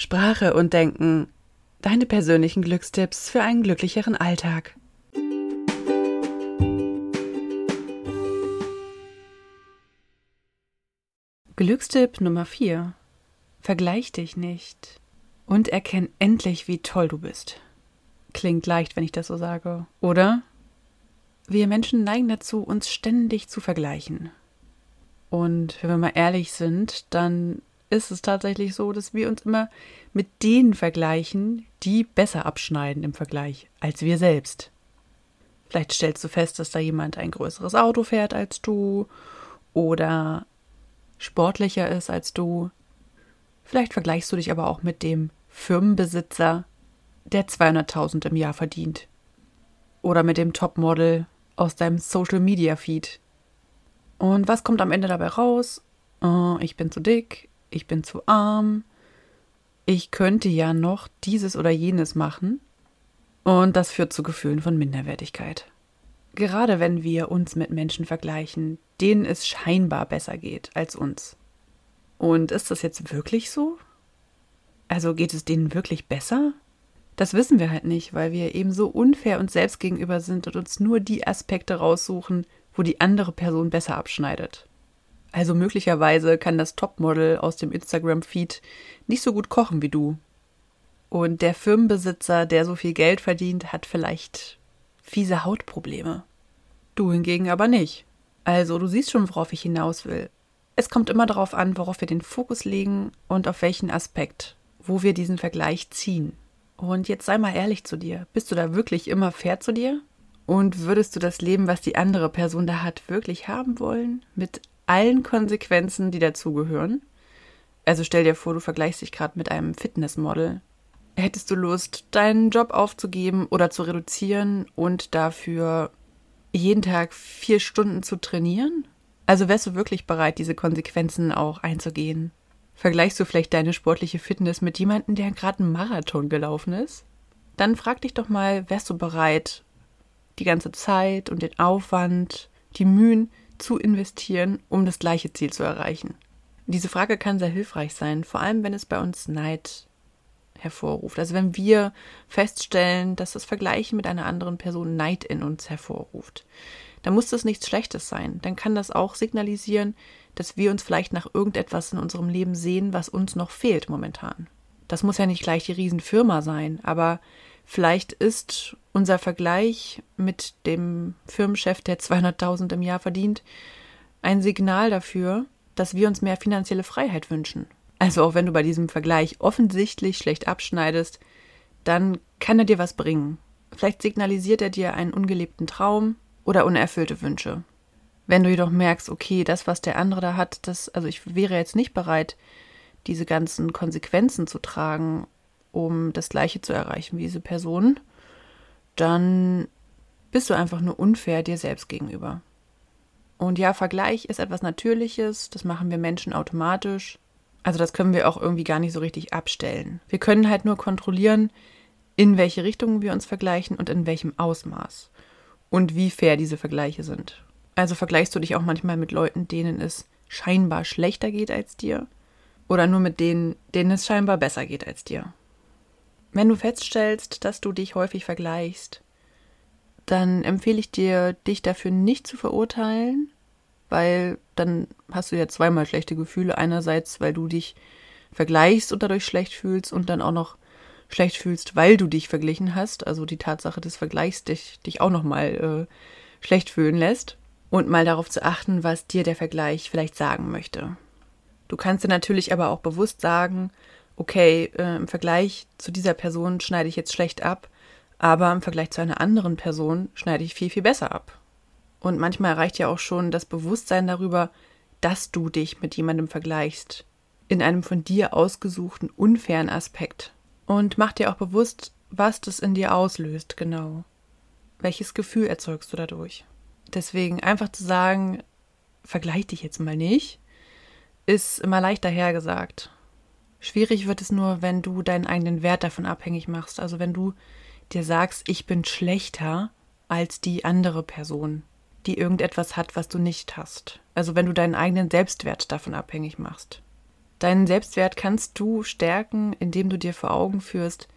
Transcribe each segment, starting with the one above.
Sprache und Denken. Deine persönlichen Glückstipps für einen glücklicheren Alltag. Glückstipp Nummer 4. Vergleich dich nicht und erkenn endlich, wie toll du bist. Klingt leicht, wenn ich das so sage, oder? Wir Menschen neigen dazu, uns ständig zu vergleichen. Und wenn wir mal ehrlich sind, dann ist es tatsächlich so, dass wir uns immer mit denen vergleichen, die besser abschneiden im Vergleich als wir selbst. Vielleicht stellst du fest, dass da jemand ein größeres Auto fährt als du oder sportlicher ist als du. Vielleicht vergleichst du dich aber auch mit dem Firmenbesitzer, der 200.000 im Jahr verdient. Oder mit dem Topmodel aus deinem Social Media Feed. Und was kommt am Ende dabei raus? Oh, ich bin zu dick, ich bin zu arm, ich könnte ja noch dieses oder jenes machen. Und das führt zu Gefühlen von Minderwertigkeit. Gerade wenn wir uns mit Menschen vergleichen, denen es scheinbar besser geht als uns. Und ist das jetzt wirklich so? Also geht es denen wirklich besser? Das wissen wir halt nicht, weil wir eben so unfair uns selbst gegenüber sind und uns nur die Aspekte raussuchen, wo die andere Person besser abschneidet. Also möglicherweise kann das Topmodel aus dem Instagram-Feed nicht so gut kochen wie du. Und der Firmenbesitzer, der so viel Geld verdient, hat vielleicht fiese Hautprobleme. Du hingegen aber nicht. Also du siehst schon, worauf ich hinaus will. Es kommt immer darauf an, worauf wir den Fokus legen und auf welchen Aspekt, wo wir diesen Vergleich ziehen. Und jetzt sei mal ehrlich zu dir. Bist du da wirklich immer fair zu dir? Und würdest du das Leben, was die andere Person da hat, wirklich haben wollen? Mit allen Konsequenzen, die dazugehören? Also stell dir vor, du vergleichst dich gerade mit einem Fitnessmodel. Hättest du Lust, deinen Job aufzugeben oder zu reduzieren und dafür jeden Tag vier Stunden zu trainieren? Also wärst du wirklich bereit, diese Konsequenzen auch einzugehen? Vergleichst du vielleicht deine sportliche Fitness mit jemandem, der gerade einen Marathon gelaufen ist? Dann frag dich doch mal, wärst du bereit, die ganze Zeit und den Aufwand, die Mühen zu investieren, um das gleiche Ziel zu erreichen? Diese Frage kann sehr hilfreich sein, vor allem wenn es bei uns Neid hervorruft. Also wenn wir feststellen, dass das Vergleichen mit einer anderen Person Neid in uns hervorruft, dann muss das nichts Schlechtes sein. Dann kann das auch signalisieren, dass wir uns vielleicht nach irgendetwas in unserem Leben sehen, was uns noch fehlt momentan. Das muss ja nicht gleich die Riesenfirma sein, aber vielleicht ist unser Vergleich mit dem Firmenchef, der 200.000 im Jahr verdient, ein Signal dafür, dass wir uns mehr finanzielle Freiheit wünschen. Also auch wenn du bei diesem Vergleich offensichtlich schlecht abschneidest, dann kann er dir was bringen. Vielleicht signalisiert er dir einen ungelebten Traum oder unerfüllte Wünsche. Wenn du jedoch merkst, okay, das, was der andere da hat, das, also ich wäre jetzt nicht bereit, diese ganzen Konsequenzen zu tragen, um das Gleiche zu erreichen wie diese Person, dann bist du einfach nur unfair dir selbst gegenüber. Und ja, Vergleich ist etwas Natürliches, das machen wir Menschen automatisch. Also das können wir auch irgendwie gar nicht so richtig abstellen. Wir können halt nur kontrollieren, in welche Richtung wir uns vergleichen und in welchem Ausmaß und wie fair diese Vergleiche sind. Also vergleichst du dich auch manchmal mit Leuten, denen es scheinbar schlechter geht als dir? Oder nur mit denen, denen es scheinbar besser geht als dir? Wenn du feststellst, dass du dich häufig vergleichst, dann empfehle ich dir, dich dafür nicht zu verurteilen, weil dann hast du ja zweimal schlechte Gefühle. Einerseits, weil du dich vergleichst und dadurch schlecht fühlst und dann auch noch schlecht fühlst, weil du dich verglichen hast. Also die Tatsache des Vergleichs dich, dich auch nochmal äh, schlecht fühlen lässt und mal darauf zu achten, was dir der Vergleich vielleicht sagen möchte. Du kannst dir natürlich aber auch bewusst sagen, okay, äh, im Vergleich zu dieser Person schneide ich jetzt schlecht ab, aber im Vergleich zu einer anderen Person schneide ich viel, viel besser ab. Und manchmal reicht ja auch schon das Bewusstsein darüber, dass du dich mit jemandem vergleichst, in einem von dir ausgesuchten unfairen Aspekt. Und mach dir auch bewusst, was das in dir auslöst, genau. Welches Gefühl erzeugst du dadurch? Deswegen einfach zu sagen, vergleich dich jetzt mal nicht, ist immer leichter hergesagt. Schwierig wird es nur, wenn du deinen eigenen Wert davon abhängig machst. Also wenn du dir sagst, ich bin schlechter als die andere Person, die irgendetwas hat, was du nicht hast. Also wenn du deinen eigenen Selbstwert davon abhängig machst. Deinen Selbstwert kannst du stärken, indem du dir vor Augen führst,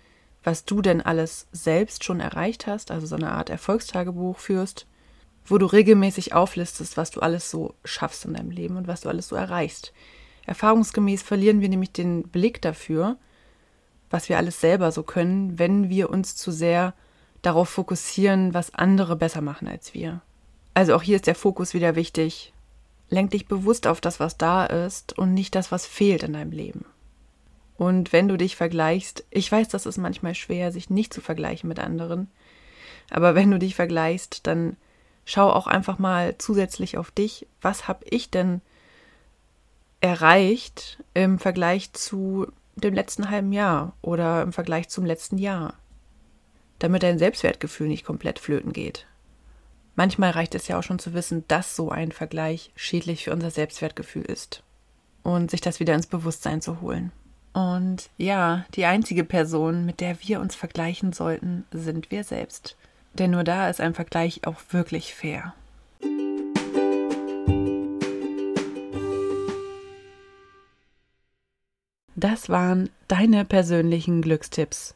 was du denn alles selbst schon erreicht hast, also so eine Art Erfolgstagebuch führst, wo du regelmäßig auflistest, was du alles so schaffst in deinem Leben und was du alles so erreichst. Erfahrungsgemäß verlieren wir nämlich den Blick dafür, was wir alles selber so können, wenn wir uns zu sehr darauf fokussieren, was andere besser machen als wir. Also auch hier ist der Fokus wieder wichtig. Lenk dich bewusst auf das, was da ist und nicht das, was fehlt in deinem Leben. Und wenn du dich vergleichst, ich weiß, das ist manchmal schwer, sich nicht zu vergleichen mit anderen, aber wenn du dich vergleichst, dann schau auch einfach mal zusätzlich auf dich, was habe ich denn erreicht im Vergleich zu dem letzten halben Jahr oder im Vergleich zum letzten Jahr, damit dein Selbstwertgefühl nicht komplett flöten geht. Manchmal reicht es ja auch schon zu wissen, dass so ein Vergleich schädlich für unser Selbstwertgefühl ist und sich das wieder ins Bewusstsein zu holen. Und ja, die einzige Person, mit der wir uns vergleichen sollten, sind wir selbst. Denn nur da ist ein Vergleich auch wirklich fair. Das waren deine persönlichen Glückstipps